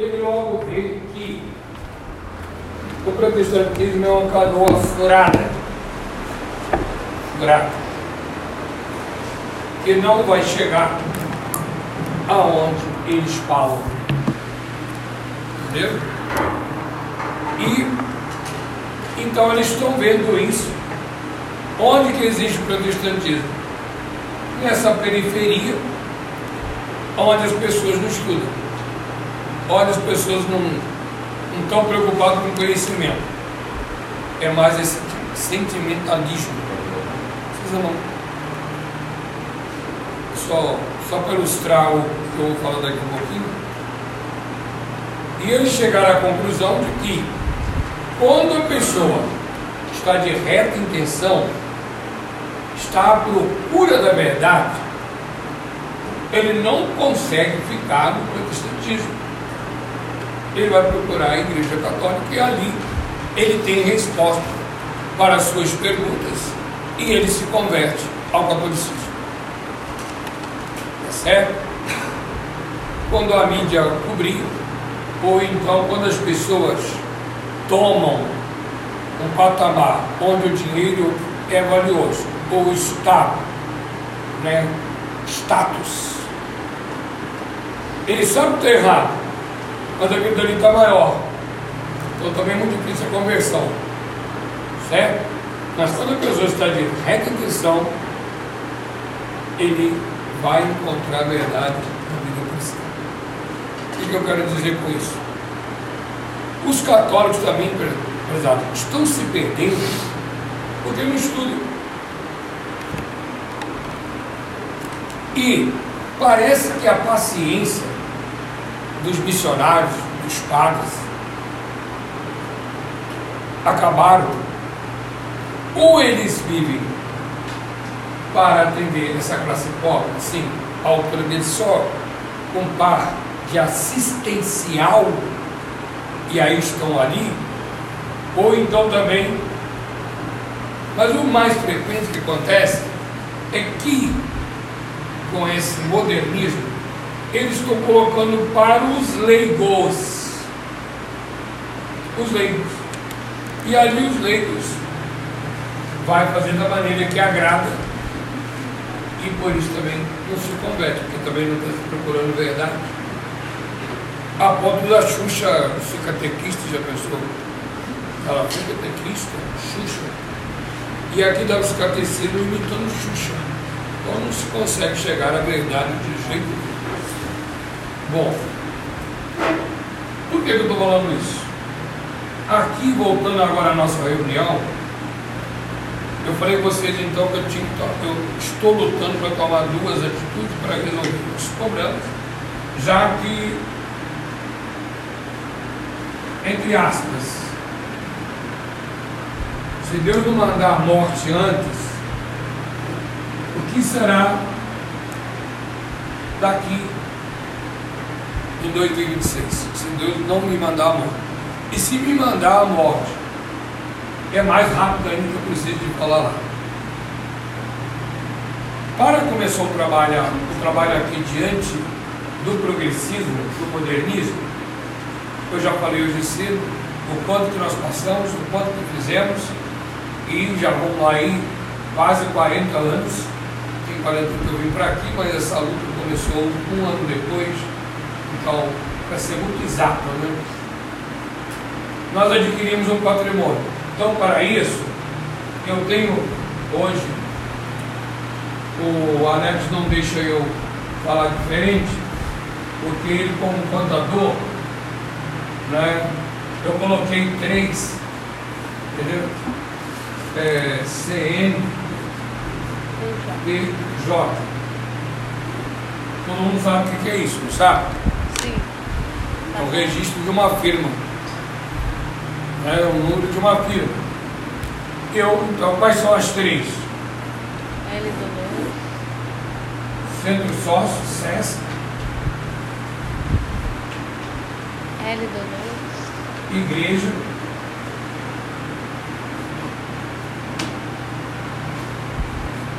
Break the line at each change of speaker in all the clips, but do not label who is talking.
ele logo vê que o protestantismo é uma canoa furada. Furada. Que não vai chegar aonde eles falam. Entendeu? E então eles estão vendo isso. Onde que existe o protestantismo? Nessa periferia, onde as pessoas não estudam, onde as pessoas não, estão preocupadas com conhecimento. É mais esse sentimentalismo. Precisa não. Só, só para ilustrar o que eu vou falar daqui a pouquinho. E eles chegaram à conclusão de que quando a pessoa está de reta intenção, está à procura da verdade, ele não consegue ficar no protestantismo. Ele vai procurar a igreja católica e ali ele tem resposta para as suas perguntas e ele se converte ao catolicismo. É certo? Quando a mídia cobriu, ou então quando as pessoas tomam um patamar onde o dinheiro é valioso, ou Estado, né? status. Ele sabe que está errado, mas aquilo dali está maior. Então também é muito difícil a conversão. Certo? Mas quando a pessoa está de reta intenção, ele vai encontrar a verdade na vida cristã. O que eu quero dizer com isso? Os católicos também, prezado, estão se perdendo porque não estudam. E parece que a paciência dos missionários, dos padres, acabaram. Ou eles vivem para atender essa classe pobre, assim, ao poder só com par de assistencial, e aí estão ali, ou então também. Mas o mais frequente que acontece é que com esse modernismo, eles estão colocando para os leigos. Os leigos. E ali os leigos vai fazer da maneira que agrada e por isso também não se converte, porque também não está procurando verdade. A ponto da Xuxa ser catequista, já pensou? Ela foi catequista, Xuxa. E aqui dá os catecismos imitando Xuxa. Então não se consegue chegar à verdade de jeito nenhum. Bom, por que, eu estou falando isso? Aqui, voltando agora à nossa reunião, eu falei com vocês então que eu, tinha, eu estou lutando para tomar duas atitudes para resolver os problemas, já que, entre aspas, se Deus não mandar morte antes, o que será daqui em 2026, se Deus não me mandar a morte. E se me mandar a morte, é mais rápido ainda que eu preciso de falar lá. Para começar o trabalho, o trabalho aqui diante do progressismo, do modernismo, eu já falei hoje cedo o quanto que nós passamos, o quanto que fizemos, e já vamos lá aí quase 40 anos tem 40 que eu vim para aqui, mas essa luta começou um ano depois, então, para ser muito exato, né? Nós adquirimos um patrimônio. Então, para isso, eu tenho hoje, o Alex não deixa eu falar diferente, porque ele, como contador, né, eu coloquei três, entendeu? É, CN, PJ. Todo mundo sabe o que é isso, não sabe? É o registro de uma firma. É o número de uma firma. Eu, então, quais são as três?
L do
Centro Sócio, SESC,
L do
Igreja,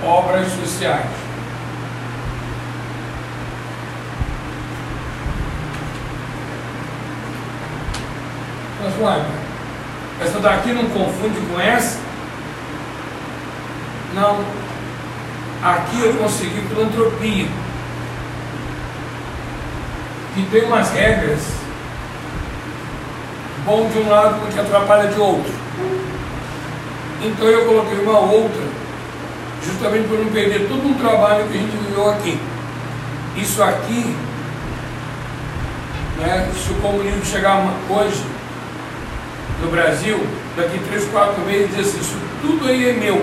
Obras Sociais. Uai, essa daqui não confunde com essa? Não. Aqui eu consegui filantropia. Que tem umas regras bom de um lado porque atrapalha de outro. Então eu coloquei uma outra, justamente para não perder todo um trabalho que a gente viveu aqui. Isso aqui, né, se o comunismo chegar hoje no Brasil, daqui três, quatro meses, diz assim, isso tudo aí é meu.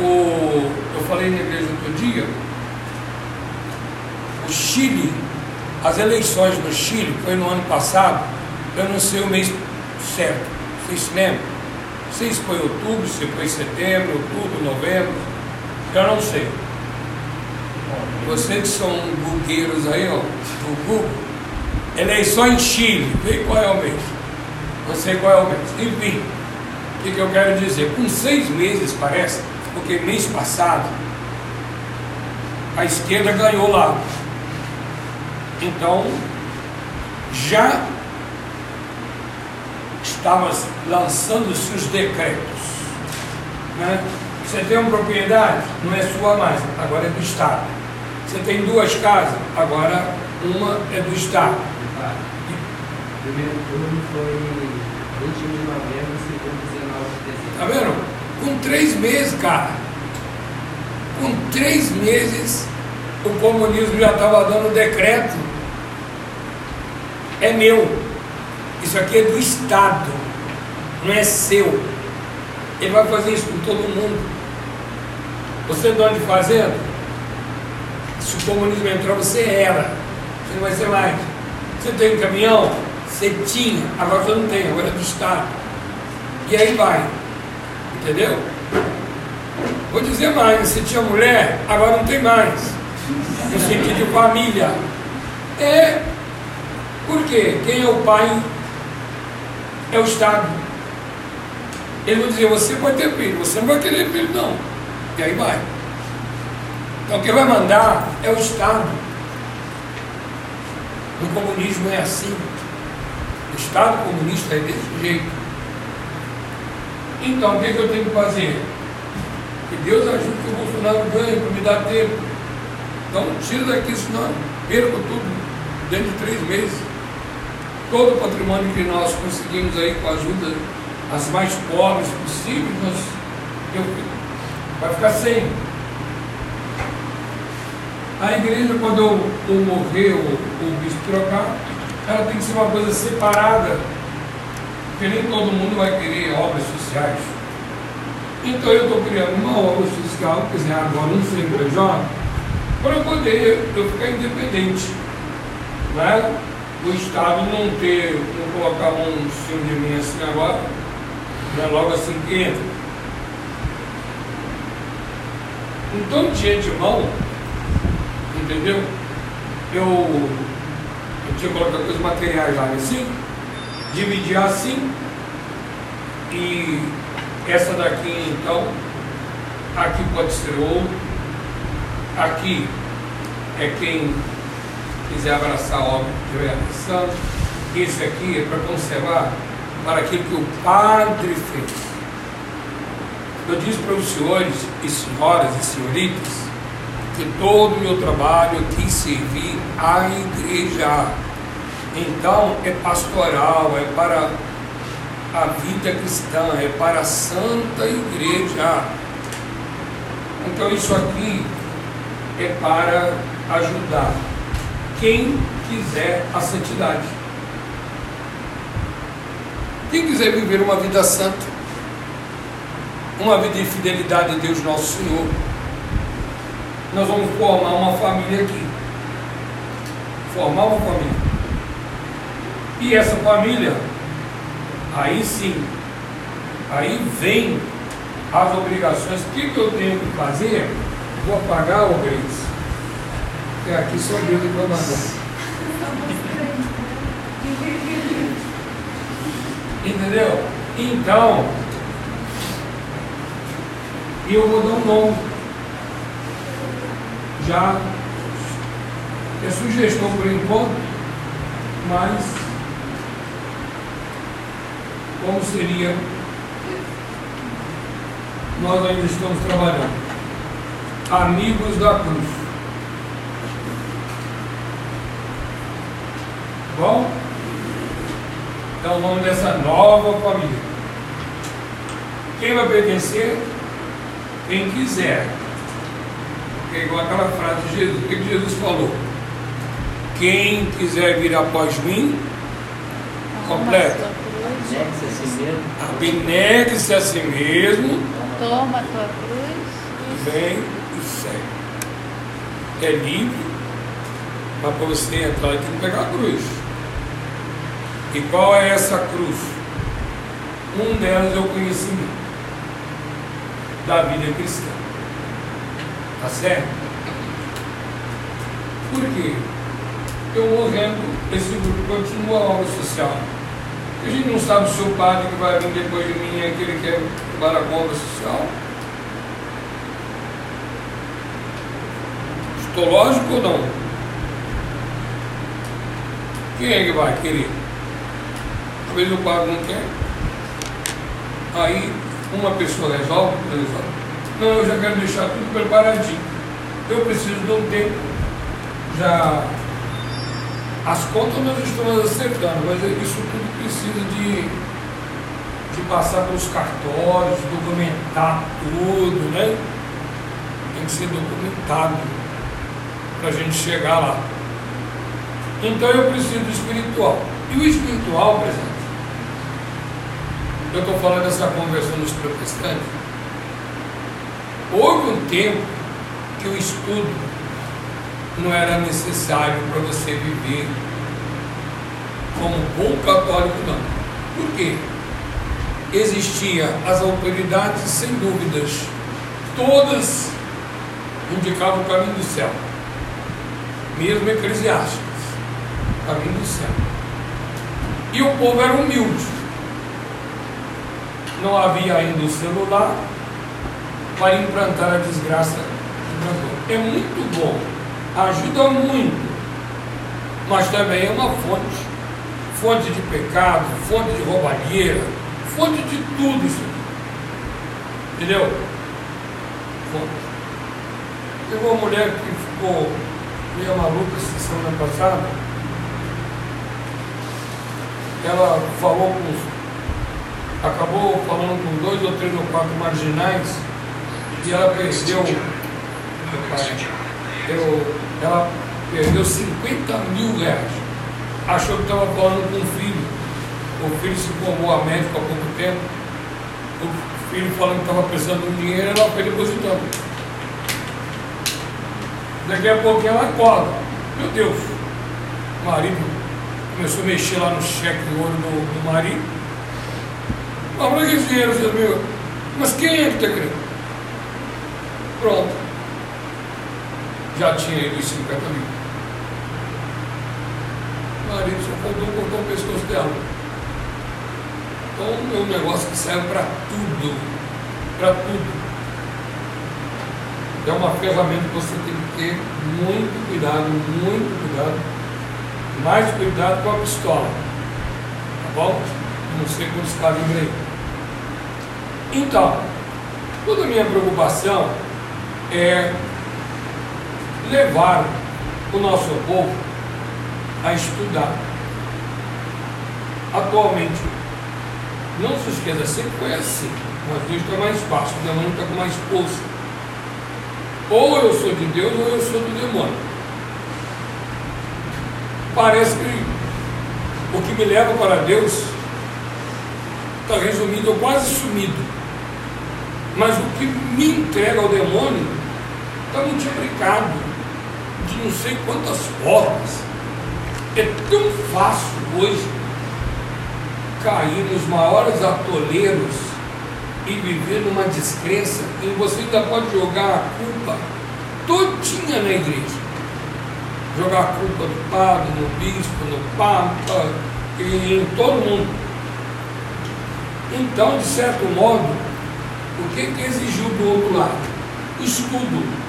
O, eu falei na igreja outro dia, o Chile, as eleições no Chile, foi no ano passado, eu não sei o mês certo, vocês se lembram? Sei se foi outubro, se foi setembro, outubro, novembro, eu não sei. Vocês que são bugueiros aí, ó, do Google, eleições Chile, vê qual é o mês. Sei qual é o mês. Enfim, o que, que eu quero dizer? Com seis meses, parece, porque mês passado a esquerda ganhou lá. Então, já estava lançando-se os decretos. Né? Você tem uma propriedade, não é sua mais, agora é do Estado. Você tem duas casas, agora uma é do Estado.
Primeiro turno foi 21 de novembro, segundo 19 de dezembro.
Tá vendo? Com três meses, cara. Com três meses, o comunismo já estava dando decreto. É meu. Isso aqui é do Estado, não é seu. Ele vai fazer isso com todo mundo. Você é dono de fazenda? Se o comunismo entrar, você era. Você não vai ser mais. Você tem um caminhão? Você tinha. Agora você não tem, agora é do Estado. E aí vai. Entendeu? Vou dizer mais, você tinha mulher, agora não tem mais. No sentido de família. É. Por quê? Quem é o pai é o Estado. Ele vai dizer, você pode ter filho, você não vai querer filho não. E aí vai. Então quem vai mandar é o Estado. No comunismo é assim. O Estado comunista é desse jeito. Então o que, é que eu tenho que fazer? Que Deus ajude que o Bolsonaro ganhe para me dar tempo. Então tira daqui, senão perco tudo dentro de três meses todo o patrimônio que nós conseguimos aí com a ajuda as mais pobres possíveis, nós, eu, vai ficar sem. A igreja, quando eu, eu morrer ou o bispo trocar, ela tem que ser uma coisa separada, porque nem todo mundo vai querer obras sociais. Então eu estou criando uma obra social, quer dizer, agora um CNPJ, para poder eu ficar independente. Não é? o Estado não ter, não colocar um cima de mim assim agora, né, logo assim que entra. Então, de antemão, entendeu? Eu, eu tinha colocado os materiais lá assim, dividir assim, e essa daqui então, aqui pode ser outro, aqui é quem quiser abraçar a obra que estiver abraçando, esse aqui é para conservar para aquilo que o Padre fez. Eu disse para os senhores e senhoras e senhoritas que todo o meu trabalho aqui servir à igreja. Então é pastoral, é para a vida cristã, é para a santa igreja. Então isso aqui é para ajudar quem quiser a santidade. Quem quiser viver uma vida santa, uma vida de fidelidade a Deus nosso Senhor, nós vamos formar uma família aqui. Formar uma família. E essa família, aí sim, aí vem as obrigações. O que, que eu tenho que fazer? Vou apagar o Grace. É, aqui só Deus que mandar. Entendeu? Então, eu vou dar um nome. Já é sugestão por enquanto, mas como seria nós ainda estamos trabalhando. Amigos da cruz. Bom? É o nome dessa nova família. Quem vai pertencer? Quem quiser. É igual aquela frase de Jesus. O que Jesus falou? Quem quiser vir após mim, completa.
Anexe a si mesmo.
Abnegue-se a si mesmo,
Toma a tua cruz.
vem e segue. É livre, mas para você entrar tem que pegar a cruz. E qual é essa cruz? Um delas é o conhecimento da vida cristã. Tá certo? Por quê? Eu morrendo, esse grupo continua a obra social. A gente não sabe se o padre que vai vir depois de mim é aquele que é para a obra social. Estou lógico ou não? Quem é que vai querer? Talvez o padre não quer. Aí uma pessoa resolve, resolve. Não, eu já quero deixar tudo preparadinho. Eu preciso de um tempo. Já as contas nós estamos acertando, mas isso tudo precisa de, de passar pelos cartórios, documentar tudo, né? Tem que ser documentado para a gente chegar lá. Então eu preciso do espiritual. E o espiritual, exemplo, eu estou falando dessa conversão dos protestantes. Houve um tempo que o estudo não era necessário para você viver como bom católico, não. Por quê? Existia as autoridades, sem dúvidas, todas indicavam o caminho do céu, mesmo eclesiásticas, caminho do céu. E o povo era humilde. Não havia ainda o celular para implantar a desgraça É muito bom ajuda muito, mas também é uma fonte fonte de pecado, fonte de roubalheira, fonte de tudo isso. Entendeu? Fonte. Teve uma mulher que ficou meio maluca essa semana passada. Ela falou com. acabou falando com dois ou três ou quatro marginais e ela perdeu. Eu, ela perdeu 50 mil reais. Achou que estava falando com o filho. O filho se formou a médico há pouco tempo. O filho falando que estava precisando de dinheiro, ela foi depositando. Daqui a pouco ela acorda. Meu Deus, o marido começou a mexer lá no cheque de ouro do, do marido. Mas para que dinheiro, meu? Mas quem é que está querendo? Pronto. Já tinha ido 50 mil. O marido só faltou cortar o pescoço dela. Então é um negócio que serve para tudo. Para tudo. É uma ferramenta que você tem que ter muito cuidado, muito cuidado. Mais cuidado com a pistola. Tá bom? Não sei quantos calibres aí. Então, toda a minha preocupação é levar o nosso povo a estudar. Atualmente, não se esqueça, sempre foi assim. Mas está mais fácil, o demônio está com mais força. Ou eu sou de Deus ou eu sou do demônio. Parece que o que me leva para Deus está resumido ou quase sumido. Mas o que me entrega ao demônio está multiplicado de não sei quantas formas. É tão fácil hoje cair nos maiores atoleiros e viver numa descrença e você ainda pode jogar a culpa todinha na igreja. Jogar a culpa no padre, no bispo, no papa e em todo mundo. Então, de certo modo, o que, que exigiu do outro lado? Estudo.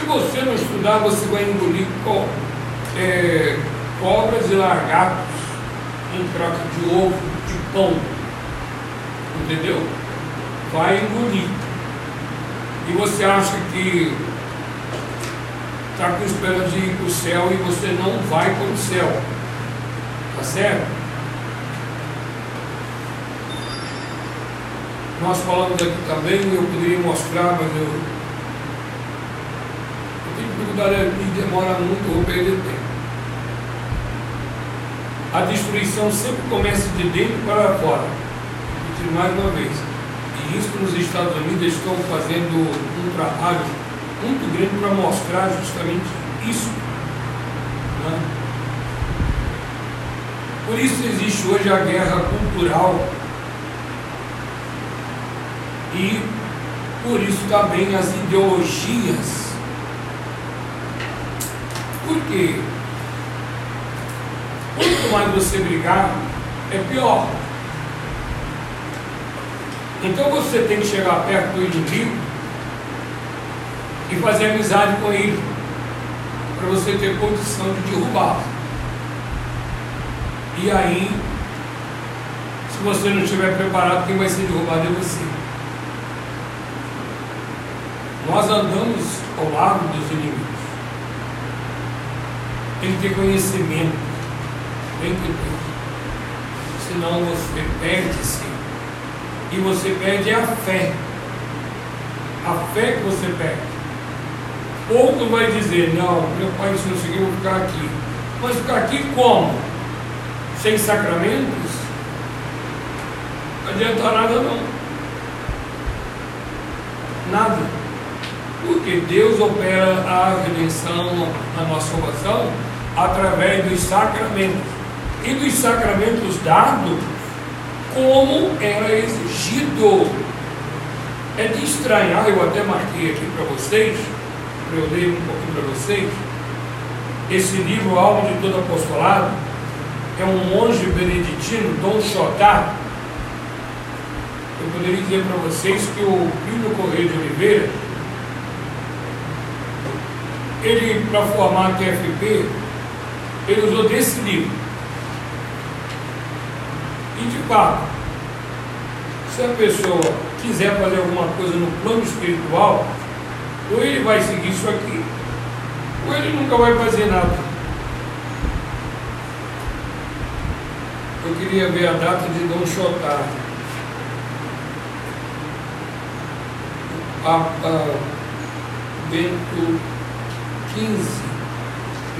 Se você não estudar, você vai engolir co é, cobras e largatos em troca de ovo, de pão. Entendeu? Vai engolir. E você acha que está com esperança de ir para o céu e você não vai para o céu. Tá certo? Nós falamos aqui também, eu poderia mostrar, mas eu, dificuldade e demora muito, vou perder tempo. A destruição sempre começa de dentro para fora. Mais uma vez. E isso nos Estados Unidos estão fazendo um trabalho muito grande para mostrar justamente isso. Né? Por isso existe hoje a guerra cultural e por isso também as ideologias. Por quê? Quanto mais você brigar, é pior. Então você tem que chegar perto do inimigo e fazer amizade com ele, para você ter condição de derrubá-lo. E aí, se você não estiver preparado, quem vai ser derrubado é você. Nós andamos ao lado dos inimigos. Tem que ter conhecimento. Tem que ter. Senão você perde-se. E você perde a fé. A fé que você perde. Outro vai dizer, não, meu pai se não conseguiu ficar aqui. Mas ficar aqui como? Sem sacramentos? Não adianta nada não. Nada. Porque Deus opera a redenção, a nossa salvação, através dos sacramentos. E dos sacramentos dados como era exigido. É de estranhar, eu até marquei aqui para vocês, eu ler um pouquinho para vocês. Esse livro, Alma de Todo Apostolado, é um monge beneditino, Dom Chotá. Eu poderia dizer para vocês que o Plínio Correio de Oliveira, ele, para formar a TFP, ele usou desse livro. E de fato, se a pessoa quiser fazer alguma coisa no plano espiritual, ou ele vai seguir isso aqui, ou ele nunca vai fazer nada. Eu queria ver a data de Dom Chotá. Papa Bento XV,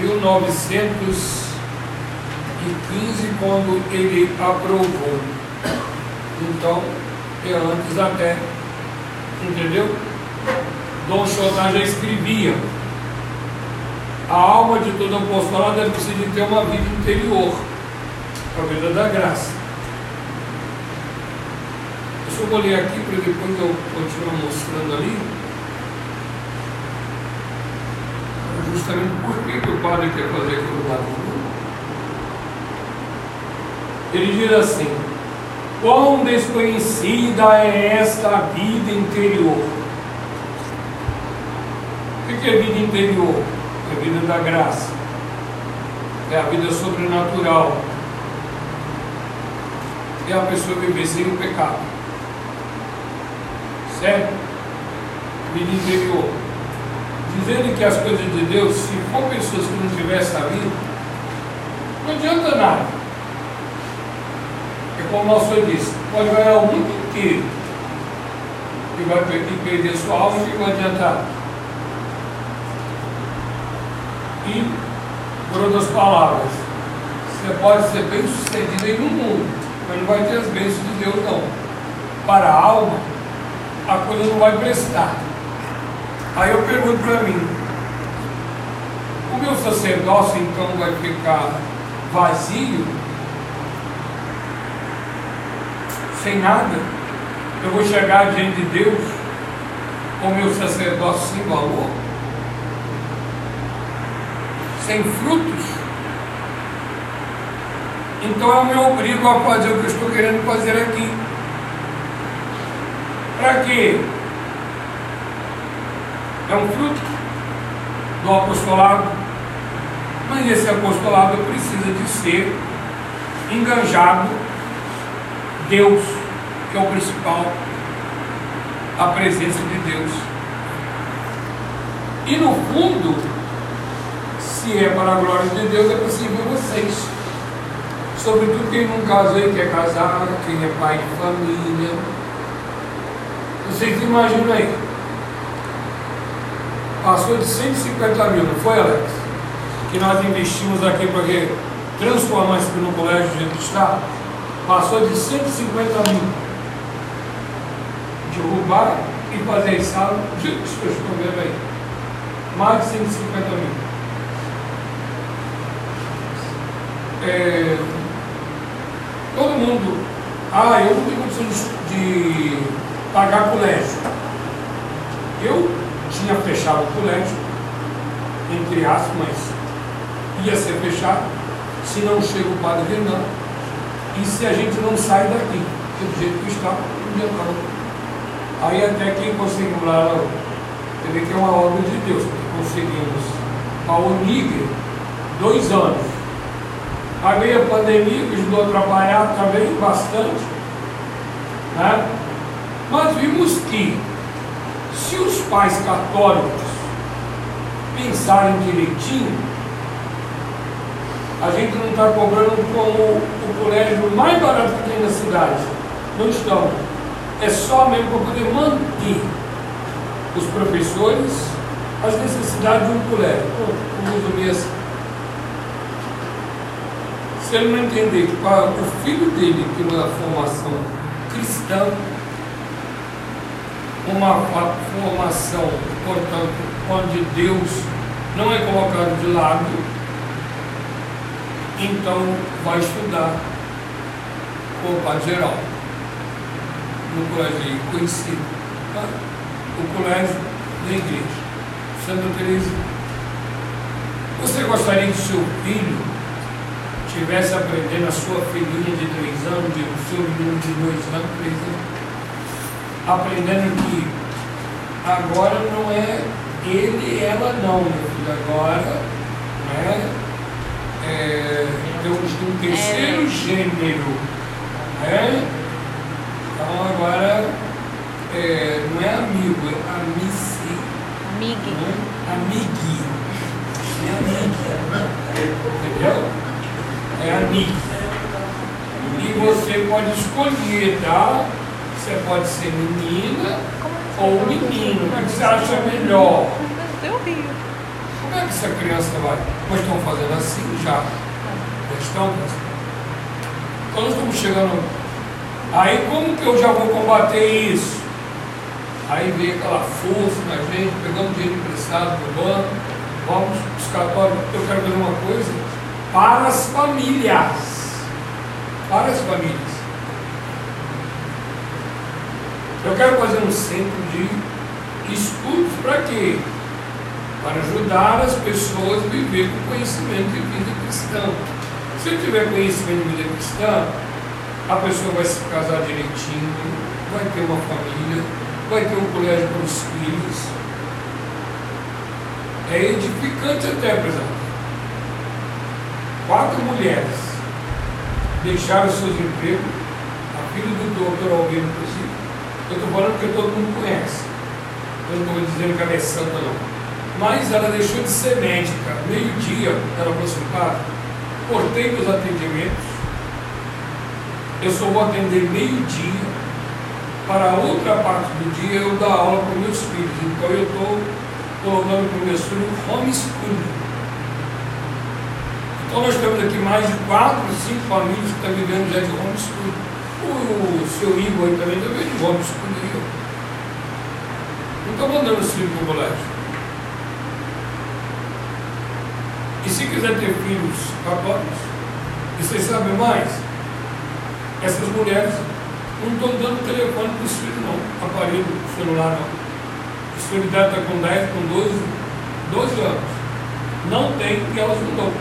1915, quando ele aprovou. Então, é antes até, entendeu? Dom Chotá já escrevia. A alma de todo apostolado é preciso ter uma vida interior, a vida da graça. Eu só vou ler aqui para depois eu continuar mostrando ali. Justamente por que, que o padre quer fazer aquilo lá. Ele diz assim: Quão desconhecida é esta vida interior o que é vida interior? É a vida da graça. É a vida sobrenatural. É a pessoa viver sem o pecado. Certo? Vida interior. Dizendo que as coisas de Deus, se for pessoas que não tivessem a vida, não adianta nada. É como o Senhor disse, pode ganhar o mundo inteiro e vai perder sua alma e não adiantar. E, por outras palavras, você pode ser bem sucedido aí no mundo, mas não vai ter as bênçãos de Deus não. Para a alma, a coisa não vai prestar. Aí eu pergunto para mim, o meu sacerdócio então vai ficar vazio? Sem nada? Eu vou chegar diante de Deus com o meu sacerdócio sem valor? sem frutos, então eu me obrigo a fazer o que estou querendo fazer aqui. Para quê? É um fruto do apostolado, mas esse apostolado precisa de ser enganjado Deus, que é o principal, a presença de Deus. E no fundo, se é para a glória de Deus, é possível vocês. Sobretudo quem não casou e quer casar, quem é pai de família. Vocês imaginam aí? Passou de 150 mil, não foi, Alex? Que nós investimos aqui para transformar isso no colégio de jeito que está. Passou de 150 mil. Derrubar e fazer sala. Vocês estão vendo aí? Mais de 150 mil. É, todo mundo, ah, eu não tenho condição de pagar colégio. Eu tinha fechado o colégio, entre aspas, mas ia ser fechado, se não chega o padre Renan, e se a gente não sai daqui, do jeito que está, não Aí até quem conseguiu lá, você vê que é uma obra de Deus, que conseguimos a Unigre dois anos Aí veio a pandemia, que ajudou a atrapalhar também bastante. Né? Mas vimos que, se os pais católicos pensarem direitinho, a gente não está cobrando como o colégio mais barato que tem na cidade. Não estamos. É só mesmo para poder manter os professores as necessidades de um colégio. Como resumir assim se ele não entender que para o filho dele tem uma formação cristã, uma formação, portanto, onde Deus não é colocado de lado, então vai estudar o Padre Geral, no colégio conhecido, tá? o colégio da igreja, Santa Teresa. Você gostaria que seu filho estivesse aprendendo a sua filhinha de três anos, o seu menino de dois anos, três anos, aprendendo que agora não é ele e ela não, meu filho, agora né, é, temos um terceiro é. gênero. Né? Então agora é, não é amigo, é amici.
Amigue.
Né? Amigue. É amigue. Entendeu? é amigo. E você pode escolher, tá? Você pode ser menina ou menino. O que você acha melhor? Como é que essa criança vai? Nós estamos fazendo assim já. Já estão Então nós estamos chegando. Aí como que eu já vou combater isso? Aí vem aquela força na gente, pegando dinheiro emprestado do banco, vamos buscar, eu quero ver uma coisa, para as famílias. Para as famílias. Eu quero fazer um centro de estudos para quê? Para ajudar as pessoas a viver com conhecimento de vida cristã. Se tiver conhecimento de vida cristã, a pessoa vai se casar direitinho, vai ter uma família, vai ter um colégio para os filhos. É edificante até, presidente quatro mulheres deixaram seus empregos, a filha do doutor inclusive. Eu estou falando porque todo mundo conhece. Eu não estou dizendo que ela é santa, não. Mas ela deixou de ser médica. Meio-dia, ela falou assim, cortei meus atendimentos. Eu só vou atender meio-dia. Para outra parte do dia eu dar aula para meus filhos. Então eu estou colocando para meus filhos homeschooling. Então nós temos aqui mais de quatro, cinco famílias que estão vivendo já de homeschooling. O seu Igor aí também vendo de homeschooling. Não está mandando os filhos para o colégio. E se quiser ter filhos católicos, e vocês sabem mais, essas mulheres não estão dando telefone para os filhos não, aparelho, celular não. A senhoridade está com 10, com 12, 12 anos. Não tem e elas não dão.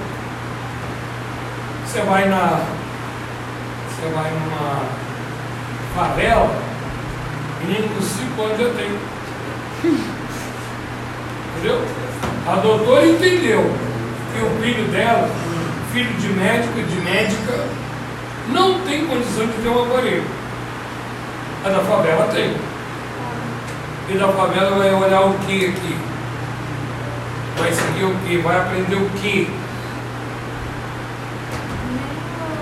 Você vai na. Você vai numa favela, menino com 5 anos já tem. Entendeu? A doutora entendeu que o filho dela, filho de médico e de médica, não tem condição de ter um aparelho. A da favela tem. E da favela vai olhar o que aqui? Vai seguir o que? Vai aprender o que?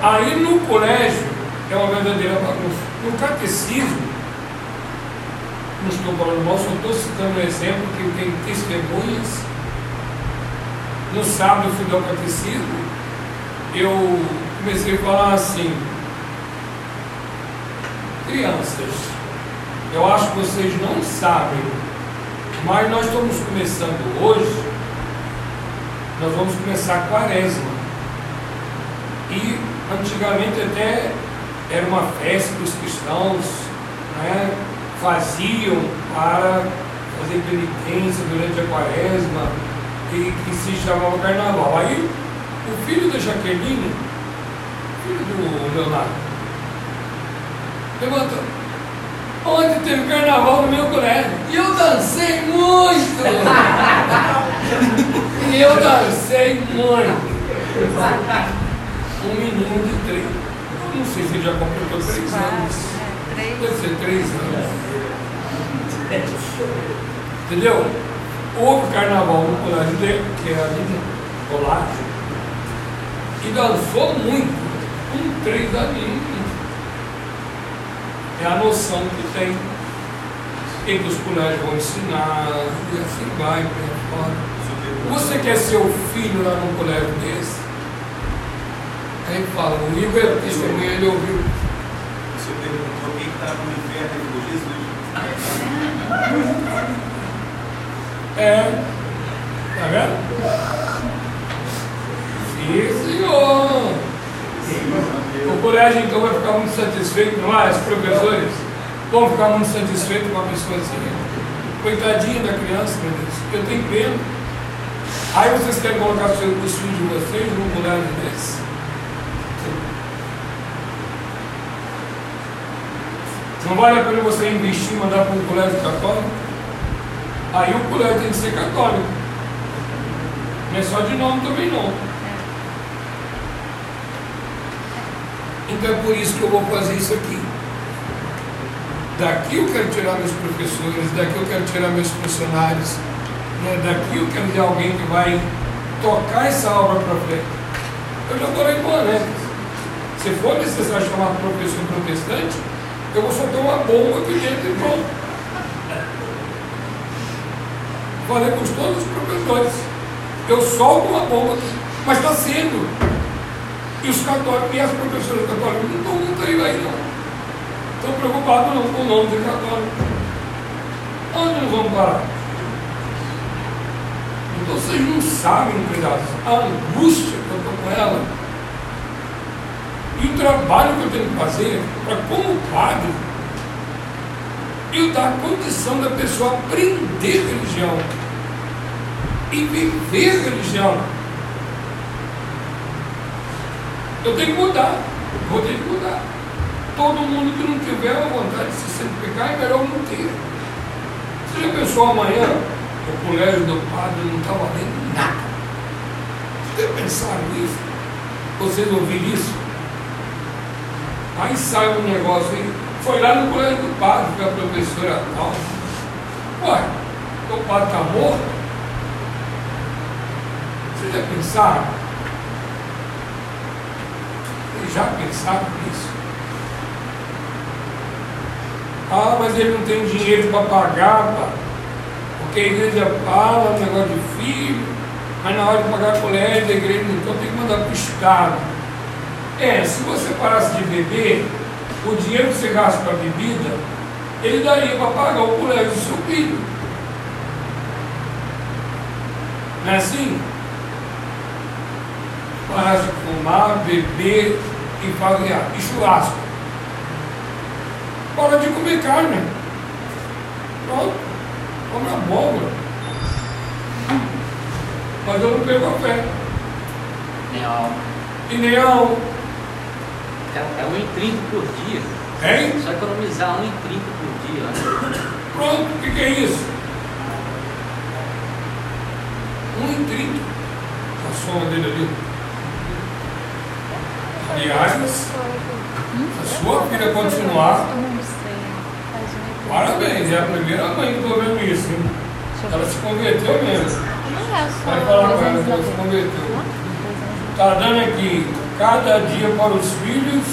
Aí no colégio é uma verdadeira bagunça. No catecismo, não estou falando mal, só estou citando um exemplo que tem testemunhas. No sábado eu fui dar o catecismo, eu comecei a falar assim, crianças, eu acho que vocês não sabem, mas nós estamos começando hoje, nós vamos começar a quaresma. E antigamente até era uma festa que os cristãos né, faziam para fazer penitência durante a quaresma e que se chamava carnaval. Aí o filho da Jaqueline, filho do Leonardo, levanta. Ontem teve carnaval no meu colégio e eu dancei muito! e eu dancei muito! Um menino de três, não sei se ele já completou três anos. Deve ser três anos. Entendeu? Houve carnaval no colégio dele, que é ali no colégio, e dançou muito, com três aninhos. É a noção que tem. E que os colégios vão ensinar, e assim vai, por fora. Você quer ser o filho lá num colégio desse? Aí fala, o Igor é testemunha, ele ouviu.
Você perguntou quem estava no inferno e falou Jesus.
É. Tá vendo? Sim, senhor. O colégio então vai ficar muito satisfeito, não é? Os professores vão ficar muito satisfeitos com a pessoa assim. Coitadinha da criança, meu Deus. Eu tenho pena. Aí vocês querem colocar os filhos de vocês num colégio desse? Não vale a pena você investir e mandar para um colégio católico? Aí o colégio tem que ser católico. Não é só de nome também não. Então é por isso que eu vou fazer isso aqui. Daqui eu quero tirar meus professores, daqui eu quero tirar meus funcionários, né? daqui eu quero ter alguém que vai tocar essa obra para frente. Eu já falei com Alex. Se for necessário chamar professor protestante, eu vou soltar uma bomba aqui dentro e pronto. Falei com todos os professores. Eu solto uma bomba aqui, mas está sendo. E os católicos e as professoras católicas não estão muito aí, aí não. Estão preocupados não com o nome de católico. Onde nós vamos parar? Então vocês não sabem, cuidado, a angústia que eu estou com ela e o trabalho que eu tenho que fazer para, como padre, eu dar a condição da pessoa aprender religião e viver religião. Eu tenho que mudar, vou ter que mudar. Todo mundo que não tiver a vontade de se santificar é melhor não ter. Você já pensou amanhã, o colégio do padre não está valendo nada? Vocês pensaram nisso? Vocês ouviram isso? Aí sai um negócio aí, foi lá no colégio do padre, que a professora tal. Ué, o padre está morto? Vocês já pensaram? Vocês já pensaram nisso? Ah, mas ele não tem dinheiro para pagar, pá. porque a igreja fala, um negócio de filho, mas na hora de pagar colégio da igreja, então tem que mandar para o Estado. É, se você parasse de beber, o dinheiro que você gasta para bebida, ele daria para pagar o colégio do seu filho. Não é assim? Parasse de fumar, beber e pagar. E churrasco. Para de comer carne. Pronto. Come abóbora. Mas eu não perco a fé. E nem a alma.
É 1,30 por dia.
Hein?
Só economizar 1,30 por dia. né?
Pronto, o que, que é isso? 1,30. A soma dele ali. Aliás, se a sua filha continuar, parabéns, é a primeira mãe que estou vendo isso. hein? Ela se converteu mesmo.
Não é
falar com ela ela se converteu. Está dando aqui, cada dia para os filhos,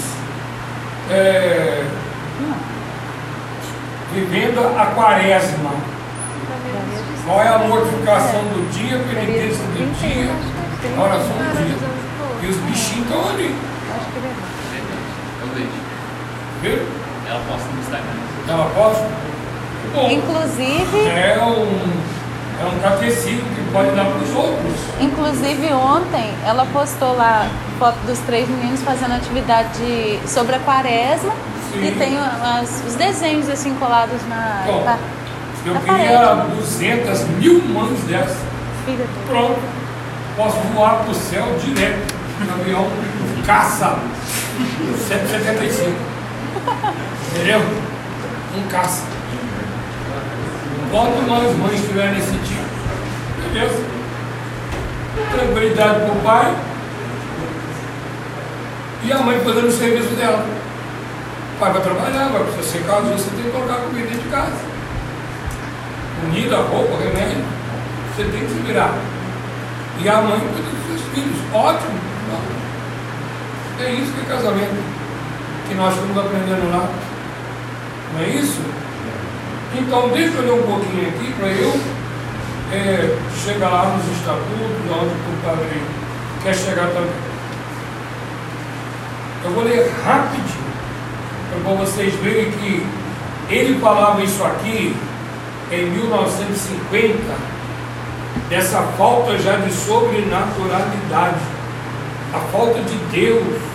é, vivendo a quaresma. Qual é a mortificação do dia, penitência do dia, oração do dia. E os bichinhos estão ali,
é
viu?
Ela posta no Instagram.
Ela posta? Bom,
Inclusive,
é um, é um catecismo que pode dar para os outros.
inclusive ontem ela postou lá foto dos três meninos fazendo atividade sobre a quaresma
Sim.
e tem as- os desenhos assim colados na,
Bom, Eu
Na
queria
parede.
200 mil mães dessas.
filha.
Pronto. Posso voar para o céu direto. Um avião caça 175. Entendeu? Um caça. Quanto mais mães tiver nesse tipo, beleza? Tranquilidade para o pai e a mãe fazendo o serviço dela. O pai vai trabalhar, vai precisar ser casado, você tem que colocar comida dentro de casa. Comida, roupa, remédio, você tem que se virar. E a mãe cuida dos seus filhos. Ótimo. É isso que é casamento. Que nós estamos aprendendo lá. Não é isso? Então, deixa eu ler um pouquinho aqui para eu é, chegar lá nos estatutos, onde o padre quer chegar também. Eu vou ler rapidinho, para vocês verem que ele falava isso aqui em 1950, dessa falta já de sobrenaturalidade, a falta de Deus.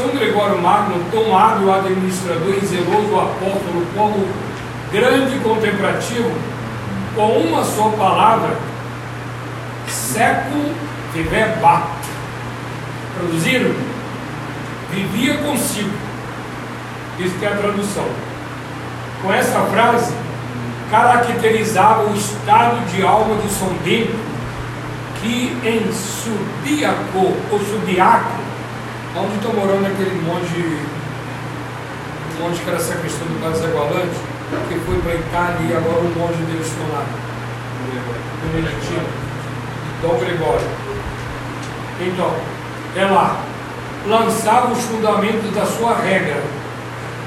São Gregório Magno, tão hábil administrador e zeloso apóstolo, como grande contemplativo, com uma só palavra, século bato. Traduziram? Vivia consigo. Isso que é a tradução. Com essa frase, caracterizava o estado de alma de São Bento, que em Subiaco, ou Subiaco, onde estou morando aquele monge, um monge que era sacristão do Zé Gualante, que foi para Itália e agora o monge dele estão lá, beneditino, Dom Gregório. Então, é lá, lançava os fundamentos da sua regra,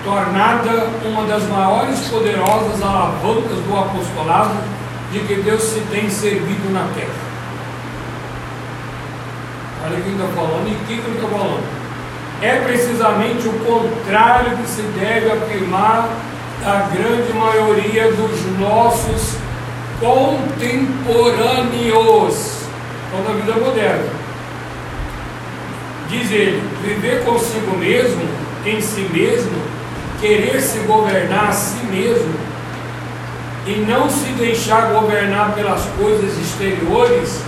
tornada uma das maiores poderosas alavancas do apostolado de que Deus se tem servido na terra. Olha quem está falando e quem ele está falando. É precisamente o contrário que se deve afirmar a grande maioria dos nossos contemporâneos, então da vida moderna. Diz ele, viver consigo mesmo, em si mesmo, querer se governar a si mesmo e não se deixar governar pelas coisas exteriores,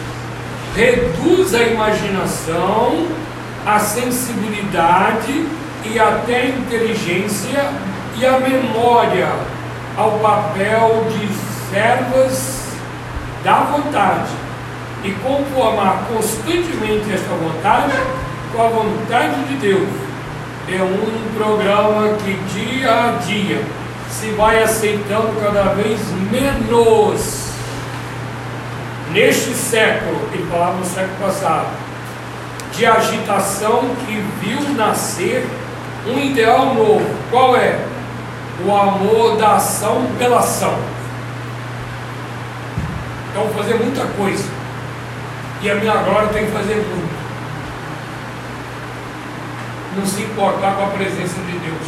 reduz a imaginação, a sensibilidade e até a inteligência e a memória ao papel de servas da vontade e conformar constantemente esta vontade com a vontade de Deus. É um programa que dia a dia se vai aceitando cada vez menos. Neste século, ele falava no século passado, de agitação que viu nascer um ideal novo. Qual é? O amor da ação pela ação. Então, fazer muita coisa. E a minha glória tem que fazer muito. Não se importar com a presença de Deus.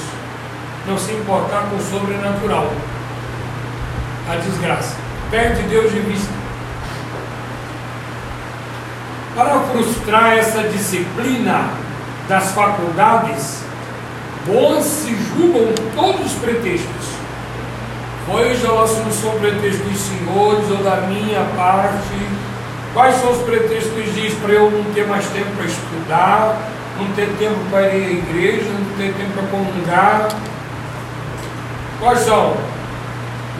Não se importar com o sobrenatural. A desgraça. Perde Deus de vista. Para frustrar essa disciplina das faculdades, bons se julgam todos os pretextos. Hoje elas não são pretextos dos senhores ou da minha parte. Quais são os pretextos que diz para eu não ter mais tempo para estudar, não ter tempo para ir à igreja, não ter tempo para comungar? Quais são?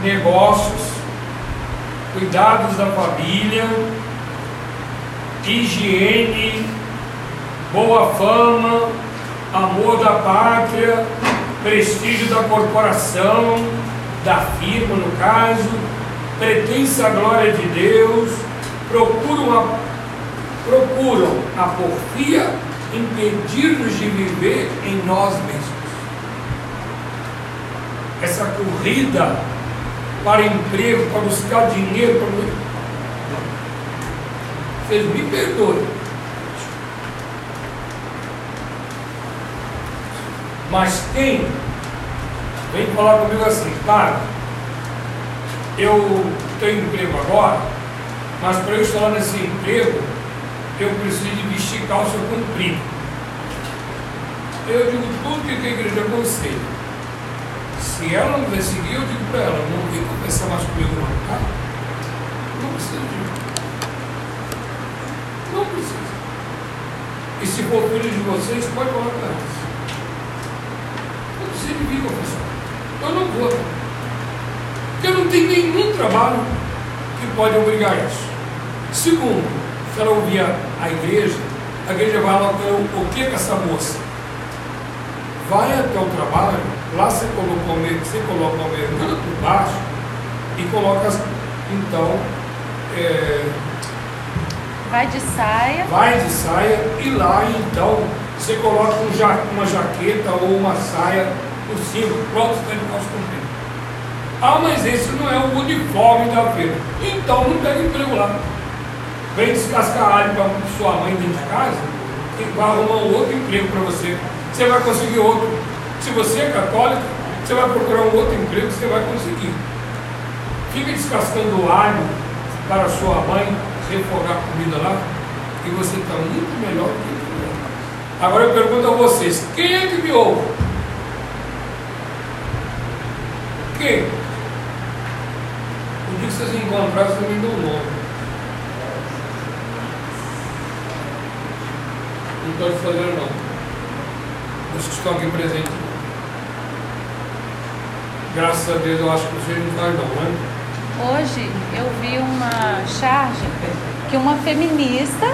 Negócios, cuidados da família, higiene, boa fama, amor da pátria, prestígio da corporação, da firma no caso, pretensa glória de Deus, procuram a, procuram a porfia impedir-nos de viver em nós mesmos. Essa corrida para emprego, para buscar dinheiro, para... Vocês me perdoem. Mas quem vem falar comigo assim, cara, eu tenho emprego agora, mas para eu estar nesse emprego, eu preciso de vestir calça comprida. Eu digo tudo que a igreja aconselha. Se ela não vai seguir, eu digo para ela, não vem conversar mais comigo não, tá? Não precisa de. Não precisa. E se for filho de vocês, pode falar para elas. Não precisa de professor. Eu não vou. Porque não tem nenhum trabalho que pode obrigar isso. Segundo, se ela ouvir a igreja, a igreja vai lá para o que com essa moça? Vai até o trabalho, lá você coloca o meio, você coloca o meio por baixo e coloca então é,
vai de saia.
Vai de saia e lá então você coloca um ja, uma jaqueta ou uma saia por cima, pronto, está de calça comprida. Ah, mas esse não é o uniforme da feira. Então não pega emprego lá vem descascar alho para sua mãe dentro de casa e vai arrumar um outro emprego para você. Você vai conseguir outro. Se você é católico, você vai procurar um outro emprego você vai conseguir. Fica descascando alho para sua mãe refogar comida lá e você está muito melhor do que ele. Agora eu pergunto a vocês, quem é que me ouve? Quem? O dia que vocês encontrarem, você me dão um nome. não estou fazer não. Os que estão aqui presentes. Graças a Deus eu acho que vocês não faz não, né?
Hoje eu vi uma charge que uma feminista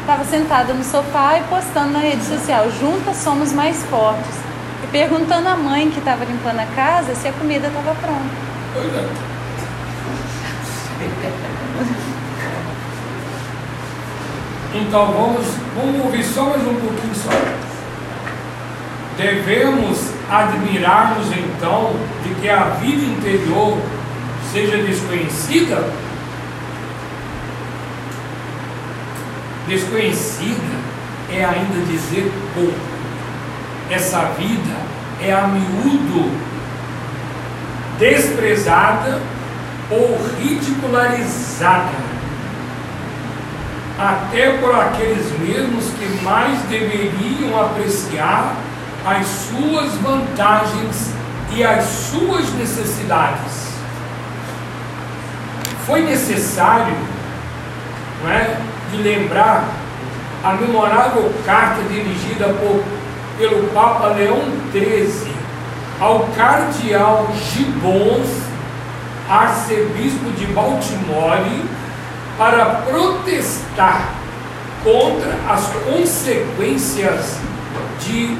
estava sentada no sofá e postando na rede social, juntas somos mais fortes. E perguntando à mãe que estava limpando a casa se a comida estava pronta.
É. Então vamos, vamos ouvir só mais um pouquinho só. Devemos admirar-nos então de que a vida interior seja desconhecida? Desconhecida é ainda dizer pouco. Essa vida é a miúdo desprezada ou ridicularizada até por aqueles mesmos que mais deveriam apreciar as suas vantagens e as suas necessidades. Foi necessário não é, de lembrar a memorável carta dirigida por, pelo Papa Leão XIII ao cardeal Gibbons, arcebispo de Baltimore, para protestar contra as consequências de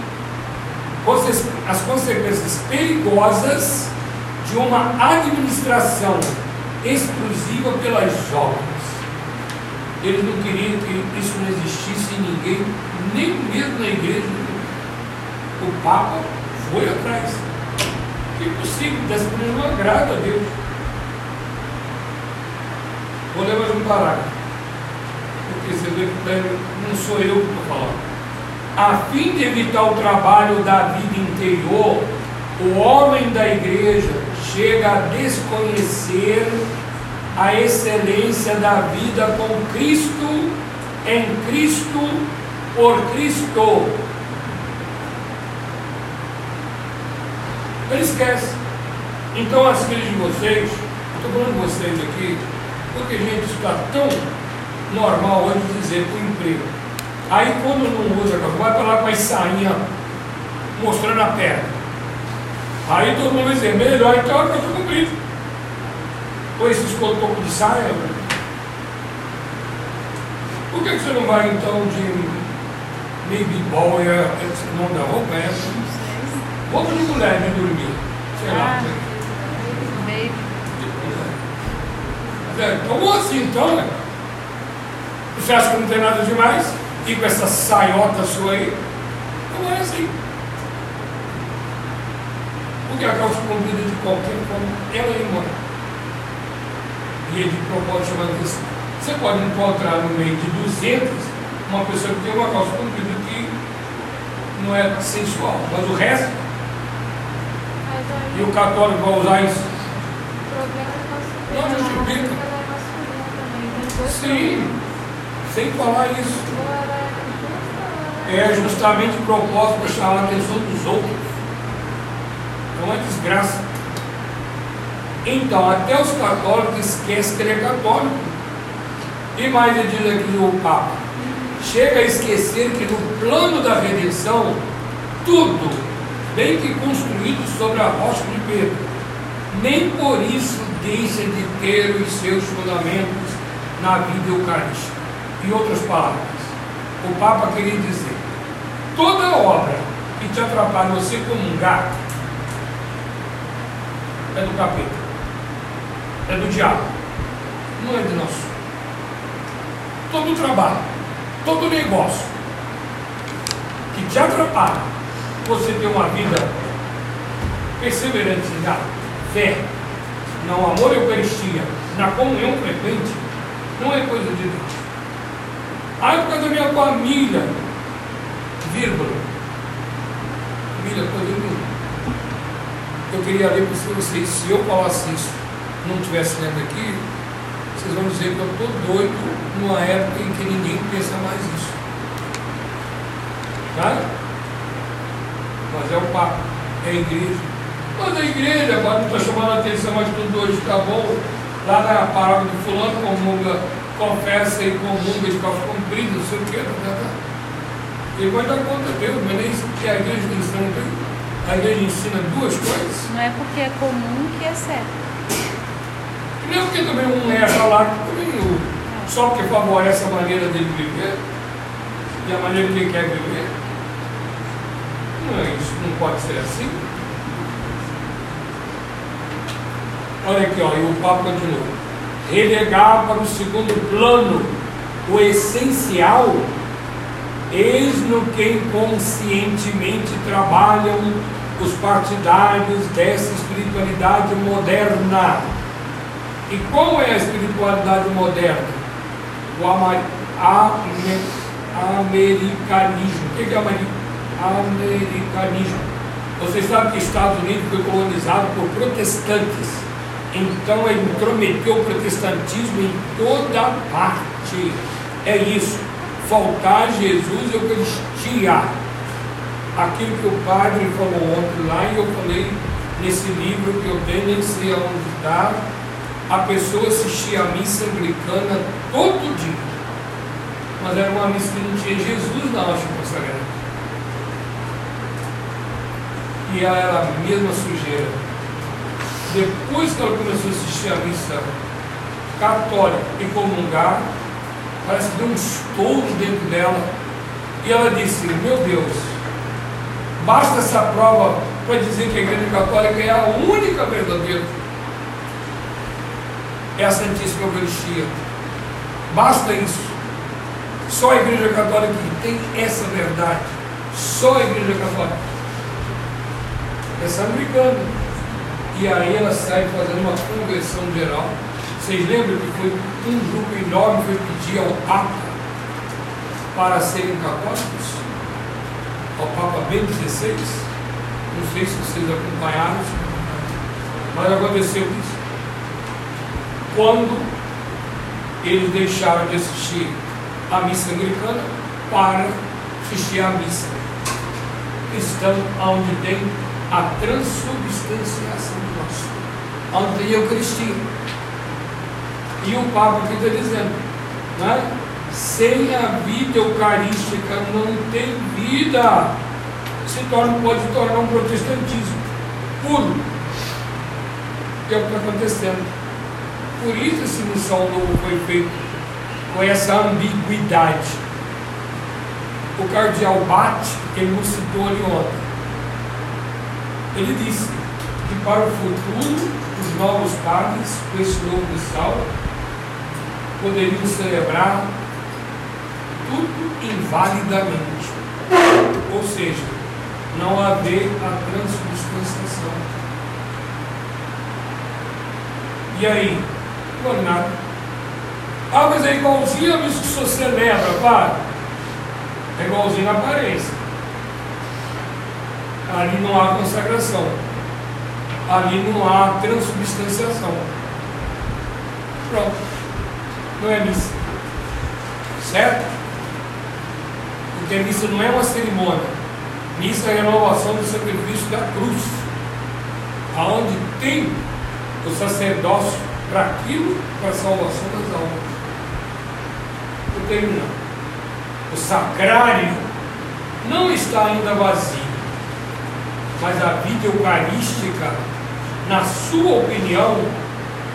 as consequências perigosas de uma administração exclusiva pelas jovens. Ele não queria que isso não existisse em ninguém, nem mesmo na igreja. O Papa foi atrás. Que possível, dessa maneira não agrada a Deus. Vou ler mais um parágrafo. Porque você vê que não sou eu que estou falando. A fim de evitar o trabalho da vida interior, o homem da igreja chega a desconhecer a excelência da vida com Cristo, em Cristo, por Cristo. Ele esquece. Então, as filhas de vocês, estou falando de vocês aqui, porque, gente, está tão normal hoje dizer o emprego. Aí quando não usa vai lá com as sainhas mostrando a perna. Aí todo mundo vai dizer, melhor então que eu estou cumprido. Ou esses um pouco de saia. Por que, que você não vai então de Baby boy, é, esse nome da roupa é.
Não.
Roupa de mulher de dormir. Sei lá.
Ah.
É, Então, assim, então, né? Você acha que não tem nada demais? E com essa saiota sua aí? Não é assim. Porque a calça comprida de qualquer forma, ela é embora. E ele de propósito chama atenção. Você pode encontrar no meio de 200 uma pessoa que tem uma calça comprida que não é sensual, mas o resto,
Mas
e o católico vai usar isso.
o problema é
Não justifica.
É
Sim, sem falar isso.
é
é justamente o propósito para chamar a atenção dos outros. É uma desgraça. Então, até os católicos esquecem que ele é católico. E mais ele diz aqui o Papa: chega a esquecer que no plano da redenção, tudo, bem que construído sobre a rocha de Pedro, nem por isso deixa de ter os seus fundamentos na vida eucarística. Em outras palavras, o Papa queria dizer: toda obra que te atrapalha você comungar é do capeta, é do diabo, não é de nosso. Todo trabalho, todo negócio que te atrapalha você ter uma vida perseverante na fé, no amor à Eucaristia, na comunhão frequente, não é coisa de Deus. Ah, é por causa da minha família, vírgula. Família, coisa nenhuma. Eu queria ler para vocês, se eu falasse isso, não estivesse lendo aqui, vocês vão dizer que eu estou doido numa época em que ninguém pensa mais isso. Tá? Mas é o Papa, é a igreja. Mas a igreja, agora não está chamando a atenção, mas tudo hoje está bom. Lá na parábola do fulano, comunga, confessa e comunga de calça não sei o que, tá, tá, tá. Ele vai dar conta de Deus, mas nem que a igreja está ensinando. A igreja ensina duas coisas.
Não é porque é comum que é certo.
E não porque também um lá, que também o, só porque favorece a maneira dele viver e a maneira que ele quer viver. Não é isso, não pode ser assim. Olha aqui, ó, e o papo continua. Relegar para o segundo plano o essencial, eis no que inconscientemente trabalham os partidários dessa espiritualidade moderna. E qual é a espiritualidade moderna? O ama- ame- americanismo. O que é ameri- americanismo? Vocês sabem que os Estados Unidos foi colonizado por protestantes. Então ele intrometeu o protestantismo em toda parte. É isso. Faltar Jesus e Eucaristia. Aquilo que o padre falou ontem lá, e eu falei nesse livro que eu tenho, nem sei aonde está. A pessoa assistia a missa anglicana todo dia. Mas era uma missa que não tinha Jesus na hóstia consagrada. E ela era a mesma sujeira. Depois que ela começou a assistir a missa católica e comungar, parece que deu um estouro dentro dela. E ela disse: Meu Deus, basta essa prova para dizer que a Igreja Católica é a única verdadeira. É a Santíssima Eucaristia. Basta isso. Só a Igreja Católica tem essa verdade. Só a Igreja Católica. Essa americana. E aí ela sai fazendo uma conversão geral. Vocês lembram que foi um grupo enorme foi pedir ao Papa para serem católicos? Ao Papa Bento XVI? Não sei se vocês acompanharam, mas aconteceu isso. Quando eles deixaram de assistir a missa anglicana para assistir a missa cristã, onde tem a transubstanciação do nosso, onde tem a Eucaristia. E o Papa aqui está dizendo, né? sem a vida eucarística não tem vida. Se torna, pode tornar um protestantismo puro. É o que está acontecendo. Por isso esse missão novo foi feito com essa ambiguidade. o cardeal Bate, que ele nos citou ali ontem, ele disse que para o futuro os novos padres, com esse novo missal, poderiam celebrar tudo invalidamente. Ou seja, não haver a transubstanciação. E aí? Não nada. Ah, mas é igualzinho a missa que você celebra, para. É igualzinho na aparência. Ali não há consagração. Ali não há transubstanciação. Pronto. Não é missa. Certo? Porque missa não é uma cerimônia. Missa é a renovação do sacrifício da cruz. Aonde tem o sacerdócio para aquilo, para a salvação das almas. Estou terminando. O sacrário não está ainda vazio, mas a vida eucarística, na sua opinião,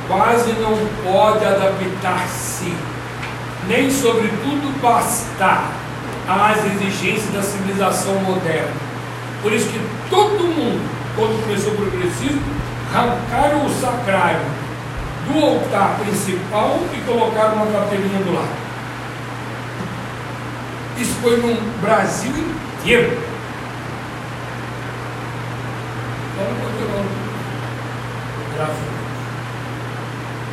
quase não pode adaptar-se, nem sobretudo bastar às exigências da civilização moderna. Por isso que todo mundo, quando começou o progressismo, arrancaram o sacrário do altar principal e colocaram uma capelinha do lado. Isso foi no Brasil inteiro. Então, continuando. Graças.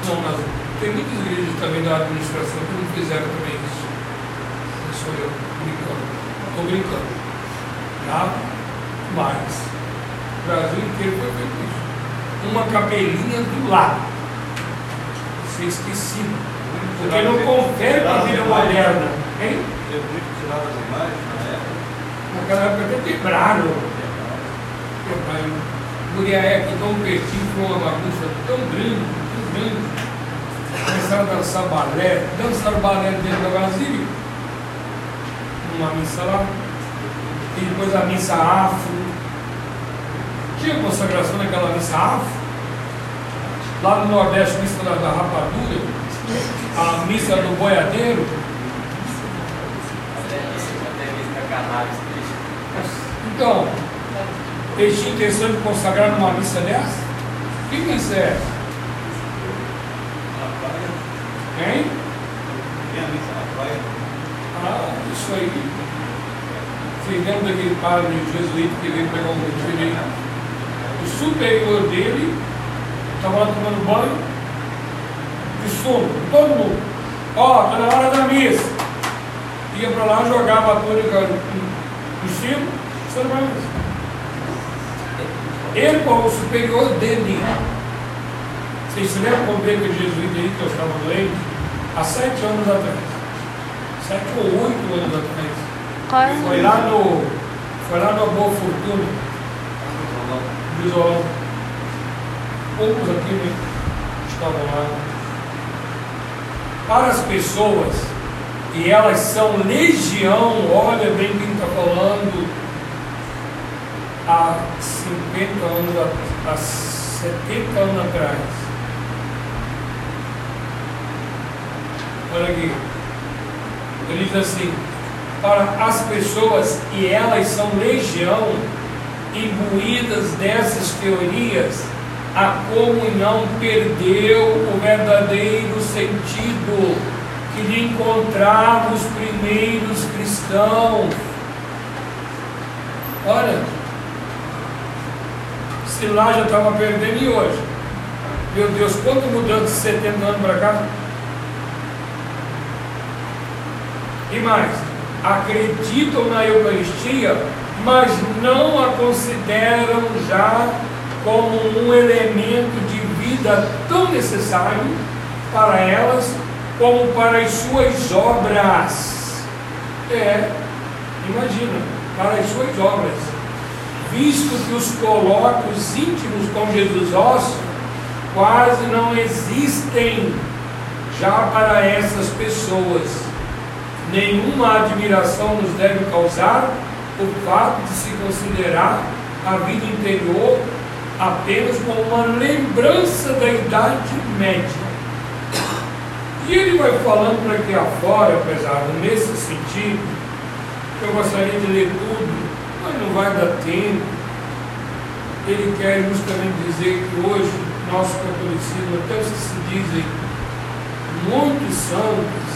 Não, mas tem muitas igrejas também da administração que não fizeram também isso. Não sou eu, brincando. Estou brincando. Tá? Mas o Brasil inteiro foi feito isso. Uma capelinha do lado. Ser esquecido. Porque não confere com a vida moderna. Hein?
Teve muito tirado as imagens na época.
Naquela época até quebraram. Quebraram. Muriaé aqui tão pertinho com uma bagunça tão grande, grande. Começaram a dançar balé, dançaram balé dentro da Brasília. Uma missa lá. E depois a missa afro. Tinha consagração naquela missa afro. Lá no Nordeste, missa da, da rapadura. A missa do boiadeiro. Então, eles tinham intenção de consagrar numa missa dessa? Que missa é?
Na praia.
Hein? Ah, isso aí. Vocês lembram daquele padre jesuíta que veio pegar um aí? O superior dele estava tomando banho de sono, todo mundo. Ó, está na hora da missa. Ia para lá, jogava a túnica no cima, você não vai missa. Ele, como superior dele, vocês se lembram como veio aquele jesuíta aí que eu estava doente? Há sete anos atrás. Sete ou oito anos atrás. Foi lá no. Foi lá no Boa Fortuna, Isolão. Poucos aqui né, estavam lá. Para as pessoas, e elas são legião, olha bem quem está falando, há 50 anos, há 70 anos atrás. Olha aqui. Ele diz assim, para as pessoas, e elas são legião, imbuídas dessas teorias, a comunhão perdeu o verdadeiro sentido que lhe encontravam os primeiros cristãos. Olha, se lá já estava perdendo e hoje. Meu Deus, quanto mudança de 70 anos para cá? E mais, acreditam na Eucaristia, mas não a consideram já como um elemento de vida tão necessário para elas como para as suas obras. É, imagina, para as suas obras. Visto que os colóquios íntimos com Jesus Osso quase não existem já para essas pessoas. Nenhuma admiração nos deve causar o fato de se considerar a vida interior apenas como uma lembrança da Idade Média. E ele vai falando para que afora, pesado, nesse sentido, Eu gostaria de ler tudo, mas não vai dar tempo. Ele quer justamente dizer que hoje nosso catolicismo, até os que se dizem muitos santos,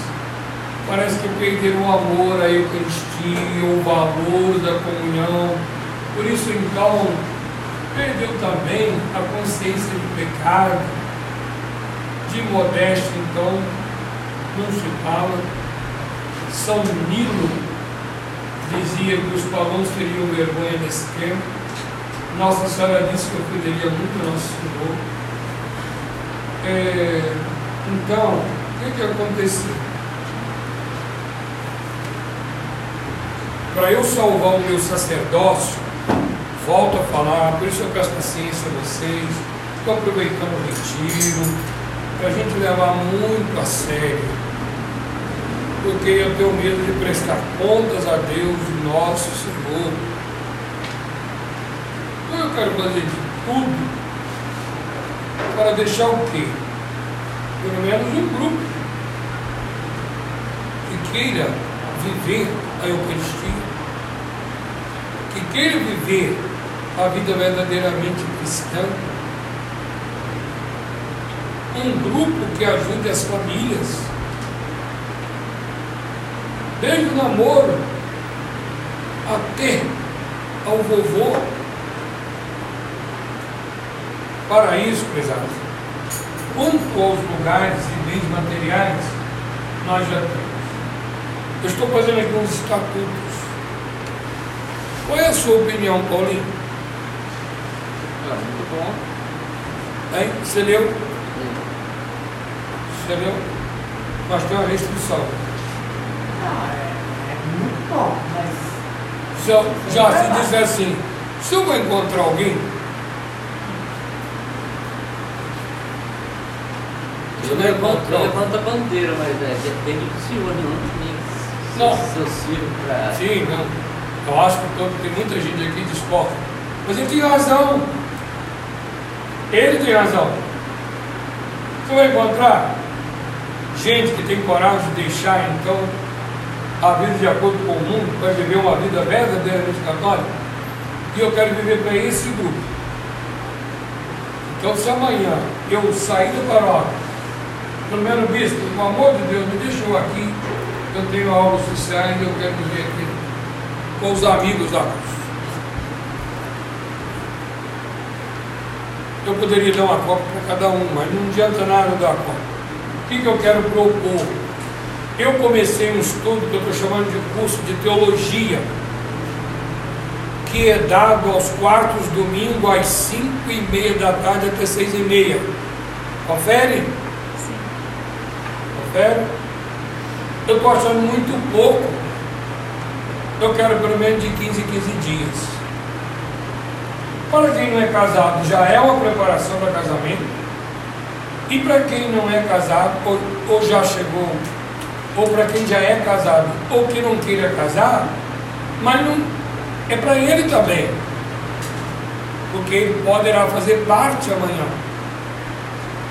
parece que perderam o amor à Eucaristia, o valor da comunhão. Por isso, então, perdeu também a consciência de pecado, de modéstia, então, não se fala. São Nilo dizia que os pagãos teriam vergonha desse tempo. Nossa Senhora disse que eu cuidaria muito do Nosso Senhor. É, então, o que, que aconteceu? Para eu salvar o meu sacerdócio, volto a falar, por isso eu peço paciência a vocês, estou aproveitando o retiro, para a gente levar muito a sério porque eu tenho medo de prestar contas a Deus, nosso Senhor. Então eu quero fazer de tudo para deixar o quê? Pelo menos um grupo que queira viver a Eucaristia, que queira viver a vida verdadeiramente cristã. Um grupo que ajude as famílias desde o namoro até ao vovô. Para isso, prezados, quanto aos lugares e bens materiais, nós já temos. Eu estou fazendo aqui uns estatutos. Qual é a sua opinião, Paulinho?
Ah, muito bom.
Hein? Você leu? Você leu? Nós temos uma restrição.
Não, é, é muito bom, mas
Se eu, já se disser assim, se eu vou encontrar alguém,
Eu levanto, eu levanto a bandeira, mas é, depende do senhor, não tem seu filho para.
sim, não. Eu acho que tem muita gente aqui que discorda. Mas ele tem razão. Ele tem razão. Você vai encontrar gente que tem coragem de deixar então a vida de acordo com o mundo, para viver uma vida verdadeiramente católica. E eu quero viver para esse grupo. Então, se amanhã eu sair da paróquia, pelo menos bispo, pelo amor de Deus, me deixa eu aqui, eu tenho algo sociais e eu quero viver aqui com os amigos da cruz. Eu poderia dar uma copa para cada um, mas não adianta nada dar copa. O que, que eu quero propor? Eu comecei um estudo que eu estou chamando de curso de teologia, que é dado aos quartos domingo às 5 e meia da tarde até 6 e meia. Confere?
Sim.
Confere? Eu estou achando muito pouco. Eu quero pelo menos de 15 em 15 dias. Para quem não é casado, já é uma preparação para casamento. E para quem não é casado, ou, ou já chegou, ou para quem já é casado, ou que não queira casar, mas não, é para ele também. Porque ele poderá fazer parte amanhã.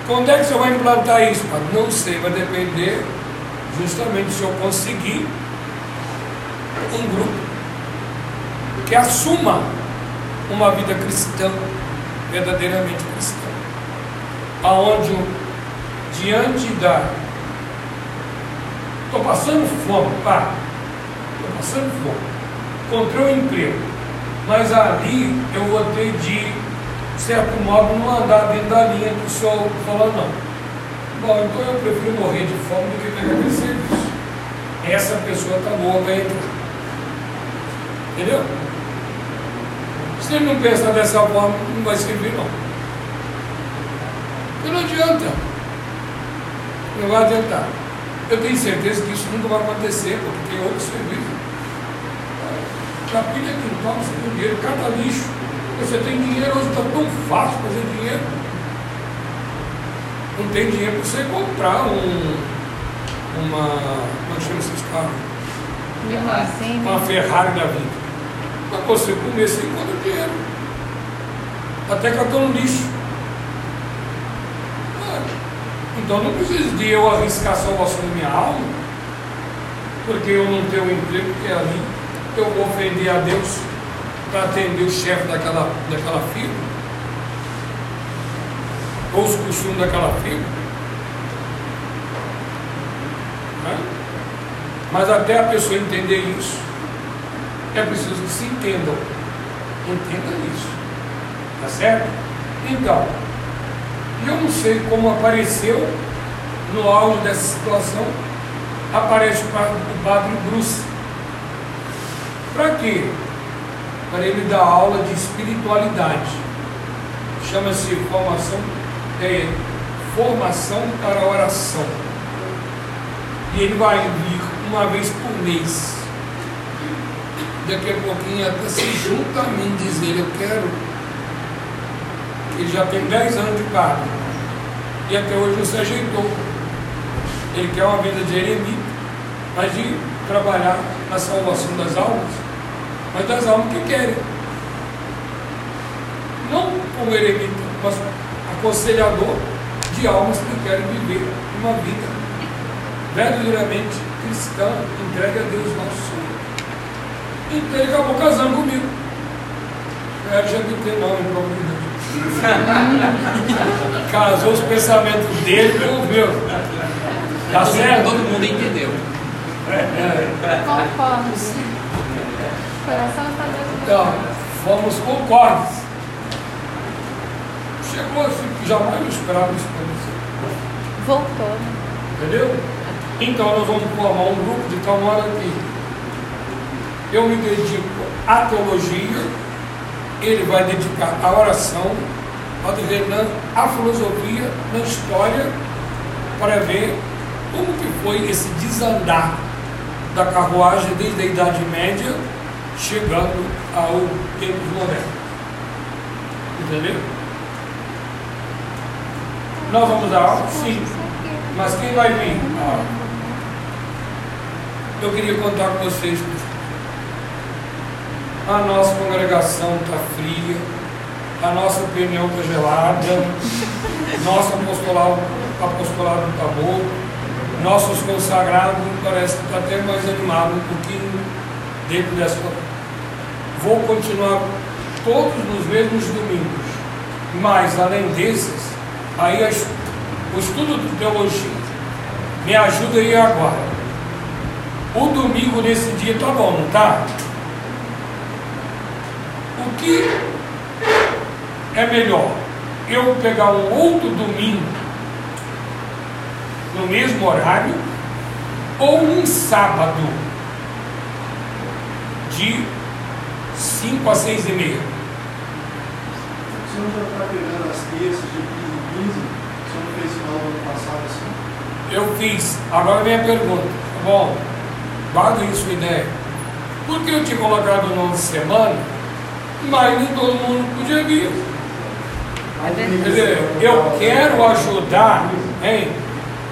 Quando é que você vai implantar isso? Não sei, vai depender justamente se eu conseguir um grupo que assuma uma vida cristã, verdadeiramente cristã, aonde diante da estou passando fome, pá, estou passando fome, encontrei um emprego, mas ali eu vou ter de, de certo modo, não andar dentro da linha que o senhor falou, não. Bom, então eu prefiro morrer de fome do que pegar esse serviço. Essa pessoa está boa para entrar. Entendeu? Se ele não pensar dessa forma, não vai servir não. Porque não adianta. Não vai adiantar. Eu tenho certeza que isso nunca vai acontecer, porque tem outros serviços. Capilha quintal, você tem dinheiro, cada lixo. Você tem dinheiro, hoje está tão fácil fazer dinheiro. Não tem dinheiro para você comprar um, uma. Como é chama esses carros?
Limousine.
uma Ferrari da vida. Mas você comer você encontra dinheiro. Até cartão no lixo. Então não precisa de eu arriscar a salvação da minha alma, porque eu não tenho um emprego que é ali. eu vou ofender a Deus para atender o chefe daquela, daquela firma? Ou os costumes daquela firma? Mas até a pessoa entender isso, é preciso que se entendam. Entenda isso. Tá certo? Então, eu não sei como apareceu no auge dessa situação, aparece o padre, Bruce. Para quê? Para ele dar aula de espiritualidade. Chama-se formação, é, formação para oração. E ele vai vir uma vez por mês. Daqui a pouquinho até se junta a mim dizer, eu quero. Ele já tem 10 anos de padre. E até hoje não se ajeitou. Ele quer uma vida de eremita, mas de trabalhar na salvação das almas, mas das almas que querem. Não como eremita, mas aconselhador de almas que querem viver uma vida verdadeiramente cristã, entregue a Deus nosso Senhor. Então ele acabou casando comigo. Eu era LGBT não, em comunidade. Casou os pensamentos dele com os meus. Tá certo?
Todo mundo entendeu.
Concordo. Coração está dentro do
Então, fomos concordes. Chegou assim, jamais eu esperava isso acontecer.
Voltou, né?
Entendeu? Então nós vamos formar um grupo de tal modo que eu me dedico à teologia, ele vai dedicar à oração, Padre Renan à filosofia, na história, para ver como que foi esse desandar da carruagem desde a Idade Média, chegando ao tempo moderno. Entendeu? Nós vamos dar aula? Sim. Mas quem vai vir? Ah, eu queria contar com vocês. A nossa congregação está fria, a nossa opinião está gelada, nosso apostolado apostolado está bom, nossos consagrados parece que está até mais animado um pouquinho dentro dessa. Vou continuar todos nos mesmos domingos, mas além desses, aí as- o estudo de teologia me ajuda aí agora. O domingo nesse dia tá bom, não tá? O que é melhor? Eu pegar um outro domingo no mesmo horário ou um sábado de 5 a 6 e meia?
O senhor já está pegando as terças de 15 em 15? O senhor não fez final do ano passado assim?
Eu fiz. Agora vem a pergunta. Tá Bom, guarda isso ideia. Por que eu tinha colocado o nome de semana, mas nem todo mundo podia vir? Quer dizer, eu quero ajudar, hein?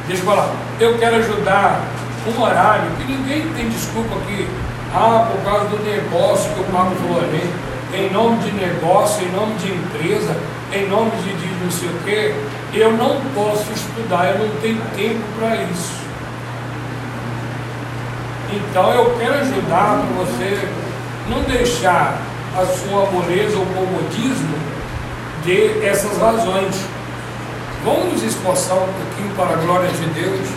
Deixa eu falar, eu quero ajudar um horário que ninguém tem desculpa aqui. Ah, por causa do negócio que eu pago Florento, em nome de negócio, em nome de empresa, em nome de, de não sei o quê, eu não posso estudar, eu não tenho tempo para isso. Então eu quero ajudar para você não deixar a sua moleza ou comodismo de essas razões. Vamos nos esforçar um pouquinho para a glória de Deus.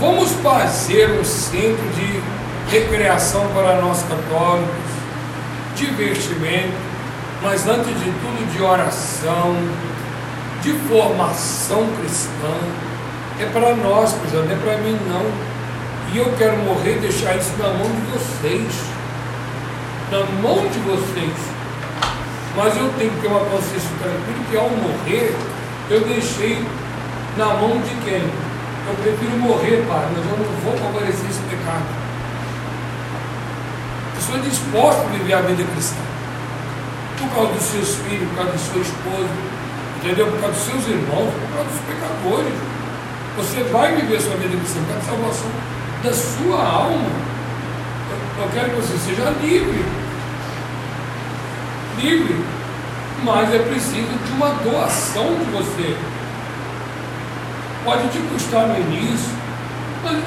Vamos fazer um centro de recreação para nós católicos, divertimento, mas antes de tudo de oração, de formação cristã. É para nós, não é para mim não. E eu quero morrer deixar isso na mão de vocês. Na mão de vocês. Mas eu tenho que ter uma consciência tranquila que ao morrer, eu deixei na mão de quem? Eu prefiro morrer, Pai, mas eu não vou favorecer esse pecado. Eu sou disposto a viver a vida cristã. Por causa dos seus filhos, por causa de sua esposa, entendeu? Por causa dos seus irmãos, por causa dos pecadores. Você vai viver a sua vida cristã, por causa da salvação da sua alma. Eu, quero que você seja livre. Livre. Mas é preciso de uma doação de você. Pode te custar no início, mas